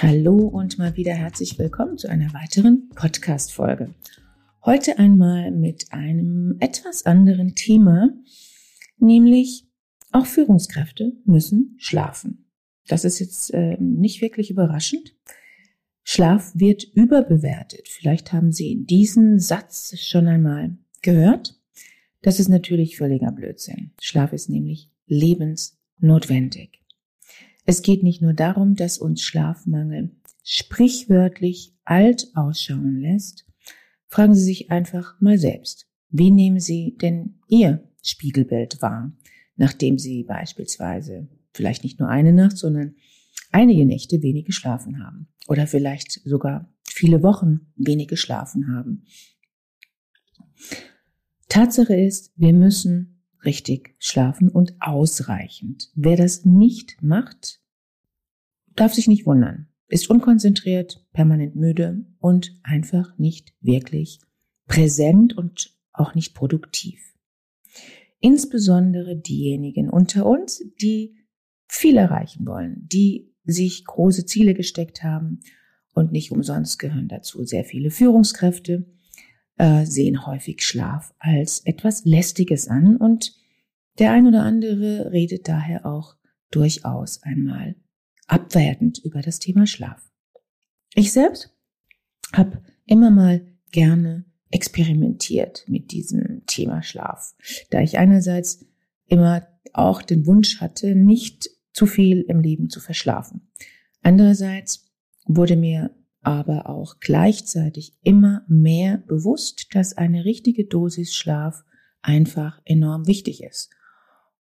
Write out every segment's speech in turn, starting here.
Hallo und mal wieder herzlich willkommen zu einer weiteren Podcast-Folge. Heute einmal mit einem etwas anderen Thema, nämlich auch Führungskräfte müssen schlafen. Das ist jetzt äh, nicht wirklich überraschend. Schlaf wird überbewertet. Vielleicht haben Sie diesen Satz schon einmal gehört. Das ist natürlich völliger Blödsinn. Schlaf ist nämlich lebensnotwendig. Es geht nicht nur darum, dass uns Schlafmangel sprichwörtlich alt ausschauen lässt. Fragen Sie sich einfach mal selbst. Wie nehmen Sie denn Ihr Spiegelbild wahr, nachdem Sie beispielsweise vielleicht nicht nur eine Nacht, sondern einige Nächte wenig geschlafen haben oder vielleicht sogar viele Wochen wenig geschlafen haben. Tatsache ist, wir müssen richtig schlafen und ausreichend. Wer das nicht macht, darf sich nicht wundern, ist unkonzentriert, permanent müde und einfach nicht wirklich präsent und auch nicht produktiv. Insbesondere diejenigen unter uns, die viel erreichen wollen, die sich große Ziele gesteckt haben und nicht umsonst gehören dazu sehr viele Führungskräfte, äh, sehen häufig Schlaf als etwas Lästiges an und der ein oder andere redet daher auch durchaus einmal abwertend über das Thema Schlaf. Ich selbst habe immer mal gerne experimentiert mit diesem Thema Schlaf, da ich einerseits immer auch den Wunsch hatte, nicht zu viel im Leben zu verschlafen. Andererseits wurde mir aber auch gleichzeitig immer mehr bewusst, dass eine richtige Dosis Schlaf einfach enorm wichtig ist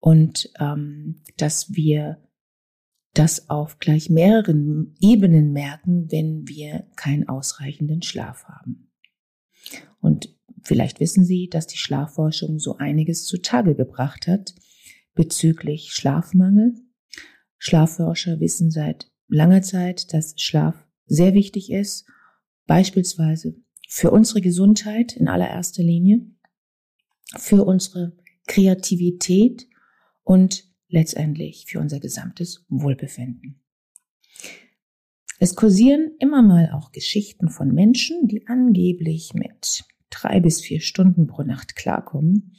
und ähm, dass wir das auf gleich mehreren Ebenen merken, wenn wir keinen ausreichenden Schlaf haben. Und vielleicht wissen Sie, dass die Schlafforschung so einiges zutage gebracht hat bezüglich Schlafmangel. Schlafforscher wissen seit langer Zeit, dass Schlaf sehr wichtig ist, beispielsweise für unsere Gesundheit in allererster Linie, für unsere Kreativität und letztendlich für unser gesamtes Wohlbefinden. Es kursieren immer mal auch Geschichten von Menschen, die angeblich mit drei bis vier Stunden pro Nacht klarkommen.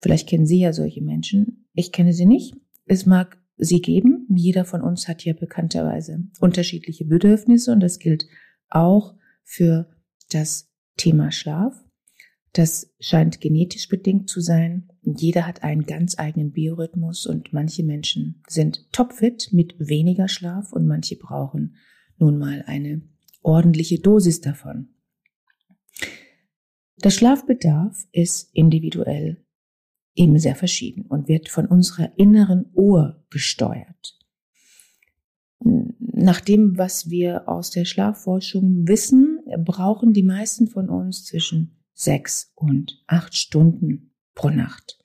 Vielleicht kennen Sie ja solche Menschen. Ich kenne sie nicht. Es mag sie geben. Jeder von uns hat ja bekannterweise unterschiedliche Bedürfnisse und das gilt auch für das Thema Schlaf. Das scheint genetisch bedingt zu sein. Jeder hat einen ganz eigenen Biorhythmus und manche Menschen sind topfit mit weniger Schlaf und manche brauchen nun mal eine ordentliche Dosis davon. Der Schlafbedarf ist individuell eben sehr verschieden und wird von unserer inneren Uhr gesteuert. Nach dem, was wir aus der Schlafforschung wissen, brauchen die meisten von uns zwischen sechs und acht Stunden pro Nacht.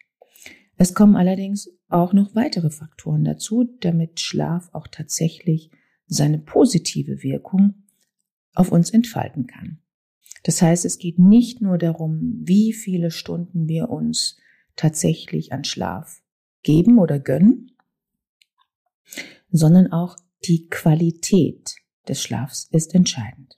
Es kommen allerdings auch noch weitere Faktoren dazu, damit Schlaf auch tatsächlich seine positive Wirkung auf uns entfalten kann. Das heißt, es geht nicht nur darum, wie viele Stunden wir uns tatsächlich an Schlaf geben oder gönnen, sondern auch die Qualität des Schlafs ist entscheidend.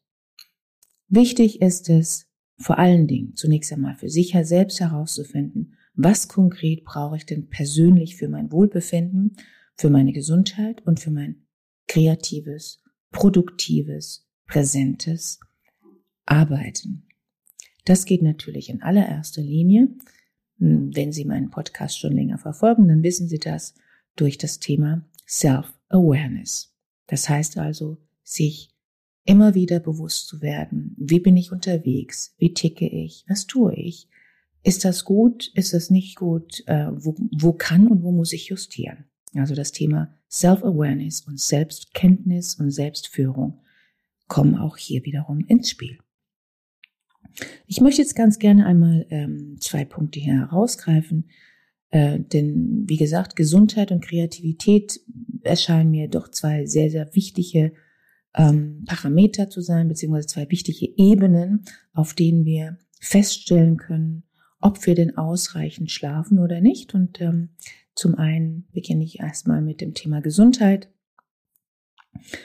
Wichtig ist es, vor allen Dingen zunächst einmal für sich selbst herauszufinden, was konkret brauche ich denn persönlich für mein Wohlbefinden, für meine Gesundheit und für mein kreatives, produktives, präsentes Arbeiten. Das geht natürlich in allererster Linie, wenn Sie meinen Podcast schon länger verfolgen, dann wissen Sie das durch das Thema Self-Awareness. Das heißt also, sich immer wieder bewusst zu werden, wie bin ich unterwegs, wie ticke ich, was tue ich, ist das gut, ist das nicht gut, äh, wo, wo kann und wo muss ich justieren. Also das Thema Self-Awareness und Selbstkenntnis und Selbstführung kommen auch hier wiederum ins Spiel. Ich möchte jetzt ganz gerne einmal ähm, zwei Punkte hier herausgreifen, äh, denn wie gesagt, Gesundheit und Kreativität erscheinen mir doch zwei sehr, sehr wichtige ähm, Parameter zu sein, beziehungsweise zwei wichtige Ebenen, auf denen wir feststellen können, ob wir denn ausreichend schlafen oder nicht. Und ähm, zum einen beginne ich erstmal mit dem Thema Gesundheit.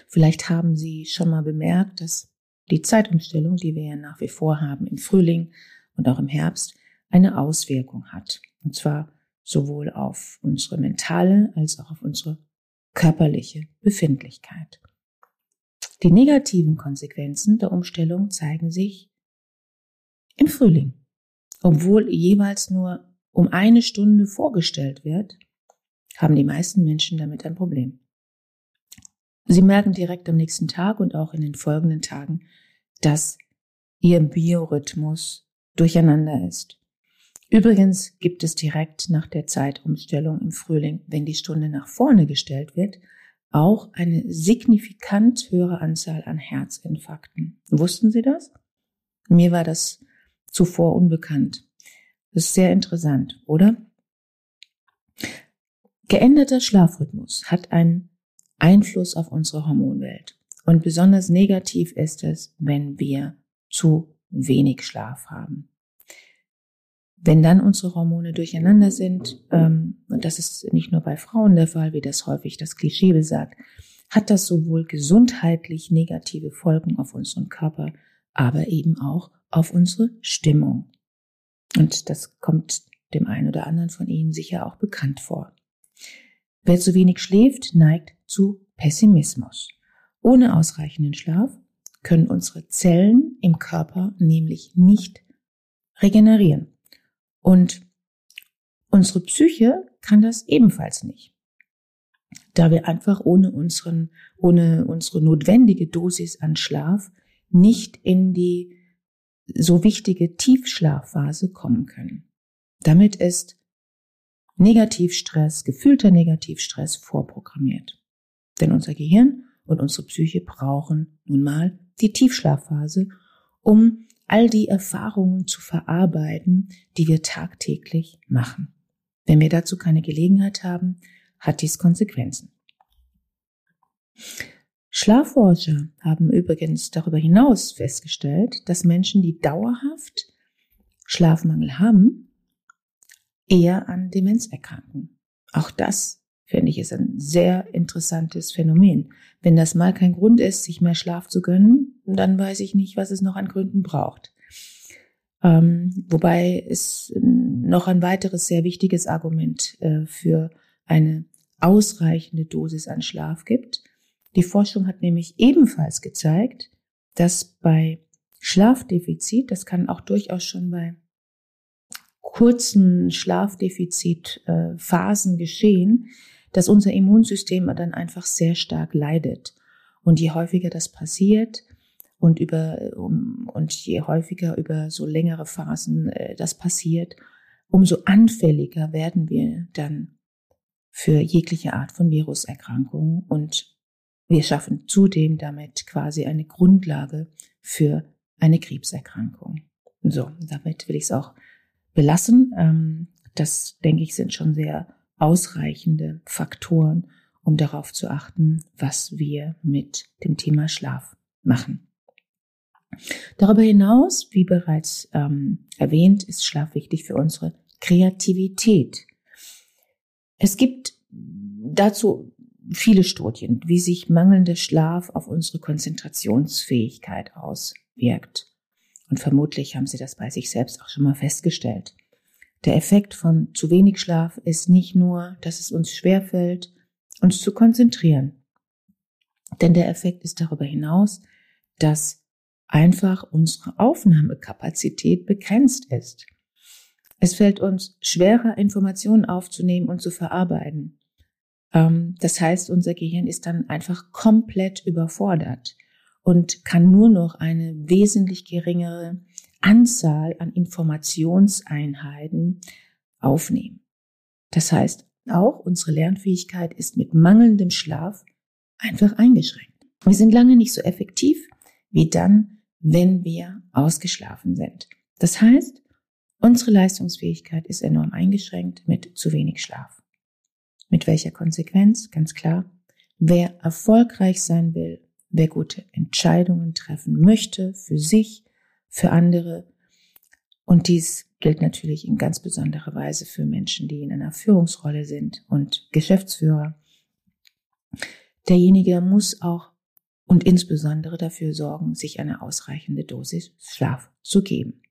Vielleicht haben Sie schon mal bemerkt, dass die Zeitumstellung, die wir ja nach wie vor haben im Frühling und auch im Herbst, eine Auswirkung hat. Und zwar sowohl auf unsere mentale als auch auf unsere körperliche Befindlichkeit. Die negativen Konsequenzen der Umstellung zeigen sich im Frühling. Obwohl jeweils nur um eine Stunde vorgestellt wird, haben die meisten Menschen damit ein Problem. Sie merken direkt am nächsten Tag und auch in den folgenden Tagen, dass ihr Biorhythmus durcheinander ist. Übrigens gibt es direkt nach der Zeitumstellung im Frühling, wenn die Stunde nach vorne gestellt wird, auch eine signifikant höhere Anzahl an Herzinfarkten. Wussten Sie das? Mir war das zuvor unbekannt. Das ist sehr interessant, oder? Geänderter Schlafrhythmus hat einen Einfluss auf unsere Hormonwelt. Und besonders negativ ist es, wenn wir zu wenig Schlaf haben. Wenn dann unsere Hormone durcheinander sind, ähm, und das ist nicht nur bei Frauen der Fall, wie das häufig das Klischee besagt, hat das sowohl gesundheitlich negative Folgen auf unseren Körper, aber eben auch auf unsere Stimmung. Und das kommt dem einen oder anderen von Ihnen sicher auch bekannt vor. Wer zu wenig schläft, neigt zu Pessimismus. Ohne ausreichenden Schlaf können unsere Zellen im Körper nämlich nicht regenerieren. Und unsere Psyche kann das ebenfalls nicht. Da wir einfach ohne unseren, ohne unsere notwendige Dosis an Schlaf nicht in die so wichtige Tiefschlafphase kommen können. Damit ist Negativstress, gefühlter Negativstress vorprogrammiert. Denn unser Gehirn und unsere Psyche brauchen nun mal die Tiefschlafphase, um all die Erfahrungen zu verarbeiten, die wir tagtäglich machen. Wenn wir dazu keine Gelegenheit haben, hat dies Konsequenzen. Schlafforscher haben übrigens darüber hinaus festgestellt, dass Menschen, die dauerhaft Schlafmangel haben, eher an Demenz erkranken. Auch das finde ich ist ein sehr interessantes Phänomen. Wenn das mal kein Grund ist, sich mehr Schlaf zu gönnen, dann weiß ich nicht, was es noch an Gründen braucht. Ähm, wobei es noch ein weiteres sehr wichtiges Argument äh, für eine ausreichende Dosis an Schlaf gibt. Die Forschung hat nämlich ebenfalls gezeigt, dass bei Schlafdefizit, das kann auch durchaus schon bei kurzen Schlafdefizitphasen äh, geschehen, dass unser Immunsystem dann einfach sehr stark leidet. Und je häufiger das passiert und über um, und je häufiger über so längere Phasen äh, das passiert, umso anfälliger werden wir dann für jegliche Art von Viruserkrankungen und wir schaffen zudem damit quasi eine Grundlage für eine Krebserkrankung. So, damit will ich es auch belassen. Ähm, das, denke ich, sind schon sehr ausreichende Faktoren, um darauf zu achten, was wir mit dem Thema Schlaf machen. Darüber hinaus, wie bereits ähm, erwähnt, ist Schlaf wichtig für unsere Kreativität. Es gibt dazu viele Studien, wie sich mangelnder Schlaf auf unsere Konzentrationsfähigkeit auswirkt. Und vermutlich haben Sie das bei sich selbst auch schon mal festgestellt. Der Effekt von zu wenig Schlaf ist nicht nur, dass es uns schwerfällt, uns zu konzentrieren. Denn der Effekt ist darüber hinaus, dass einfach unsere Aufnahmekapazität begrenzt ist. Es fällt uns schwerer, Informationen aufzunehmen und zu verarbeiten. Ähm, das heißt, unser Gehirn ist dann einfach komplett überfordert und kann nur noch eine wesentlich geringere Anzahl an Informationseinheiten aufnehmen. Das heißt, auch unsere Lernfähigkeit ist mit mangelndem Schlaf einfach eingeschränkt. Wir sind lange nicht so effektiv, wie dann, wenn wir ausgeschlafen sind. Das heißt, unsere Leistungsfähigkeit ist enorm eingeschränkt mit zu wenig Schlaf. Mit welcher Konsequenz? Ganz klar. Wer erfolgreich sein will, wer gute Entscheidungen treffen möchte für sich, für andere, und dies gilt natürlich in ganz besonderer Weise für Menschen, die in einer Führungsrolle sind und Geschäftsführer. Derjenige muss auch und insbesondere dafür sorgen, sich eine ausreichende Dosis Schlaf zu geben.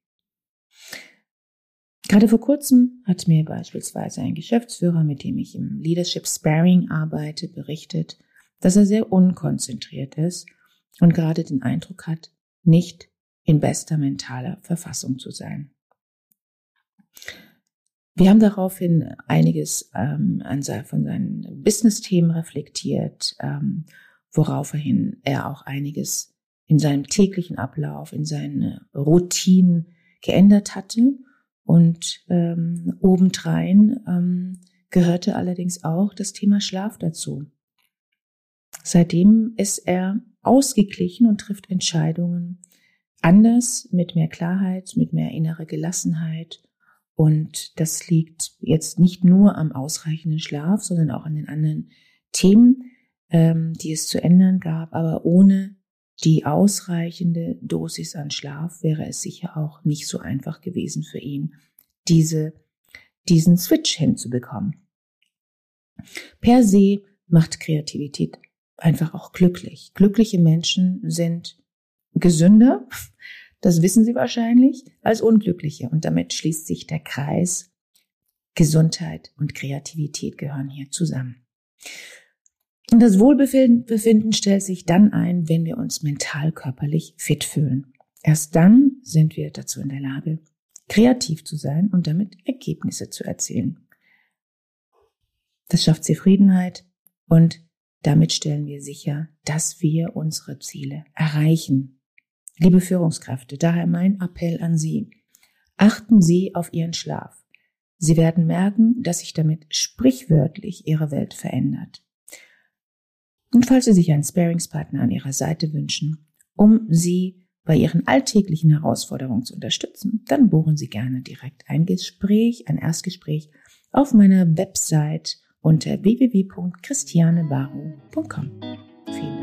Gerade vor kurzem hat mir beispielsweise ein Geschäftsführer, mit dem ich im Leadership Sparing arbeite, berichtet, dass er sehr unkonzentriert ist und gerade den Eindruck hat, nicht in bester mentaler Verfassung zu sein. Wir haben daraufhin einiges ähm, von seinen Business-Themen reflektiert, ähm, woraufhin er auch einiges in seinem täglichen Ablauf, in seinen Routinen geändert hatte. Und ähm, obendrein ähm, gehörte allerdings auch das Thema Schlaf dazu. Seitdem ist er ausgeglichen und trifft Entscheidungen anders, mit mehr Klarheit, mit mehr innerer Gelassenheit und das liegt jetzt nicht nur am ausreichenden Schlaf, sondern auch an den anderen Themen, ähm, die es zu ändern gab. Aber ohne die ausreichende Dosis an Schlaf wäre es sicher auch nicht so einfach gewesen für ihn, diese, diesen Switch hinzubekommen. Per se macht Kreativität einfach auch glücklich. Glückliche Menschen sind gesünder, das wissen Sie wahrscheinlich, als Unglückliche. Und damit schließt sich der Kreis. Gesundheit und Kreativität gehören hier zusammen. Und das Wohlbefinden stellt sich dann ein, wenn wir uns mental körperlich fit fühlen. Erst dann sind wir dazu in der Lage, kreativ zu sein und damit Ergebnisse zu erzielen. Das schafft Zufriedenheit und damit stellen wir sicher, dass wir unsere Ziele erreichen. Liebe Führungskräfte, daher mein Appell an Sie. Achten Sie auf Ihren Schlaf. Sie werden merken, dass sich damit sprichwörtlich Ihre Welt verändert. Und falls Sie sich einen Sparingspartner an Ihrer Seite wünschen, um Sie bei Ihren alltäglichen Herausforderungen zu unterstützen, dann buchen Sie gerne direkt ein Gespräch, ein Erstgespräch auf meiner Website unter www.christianebaru.com.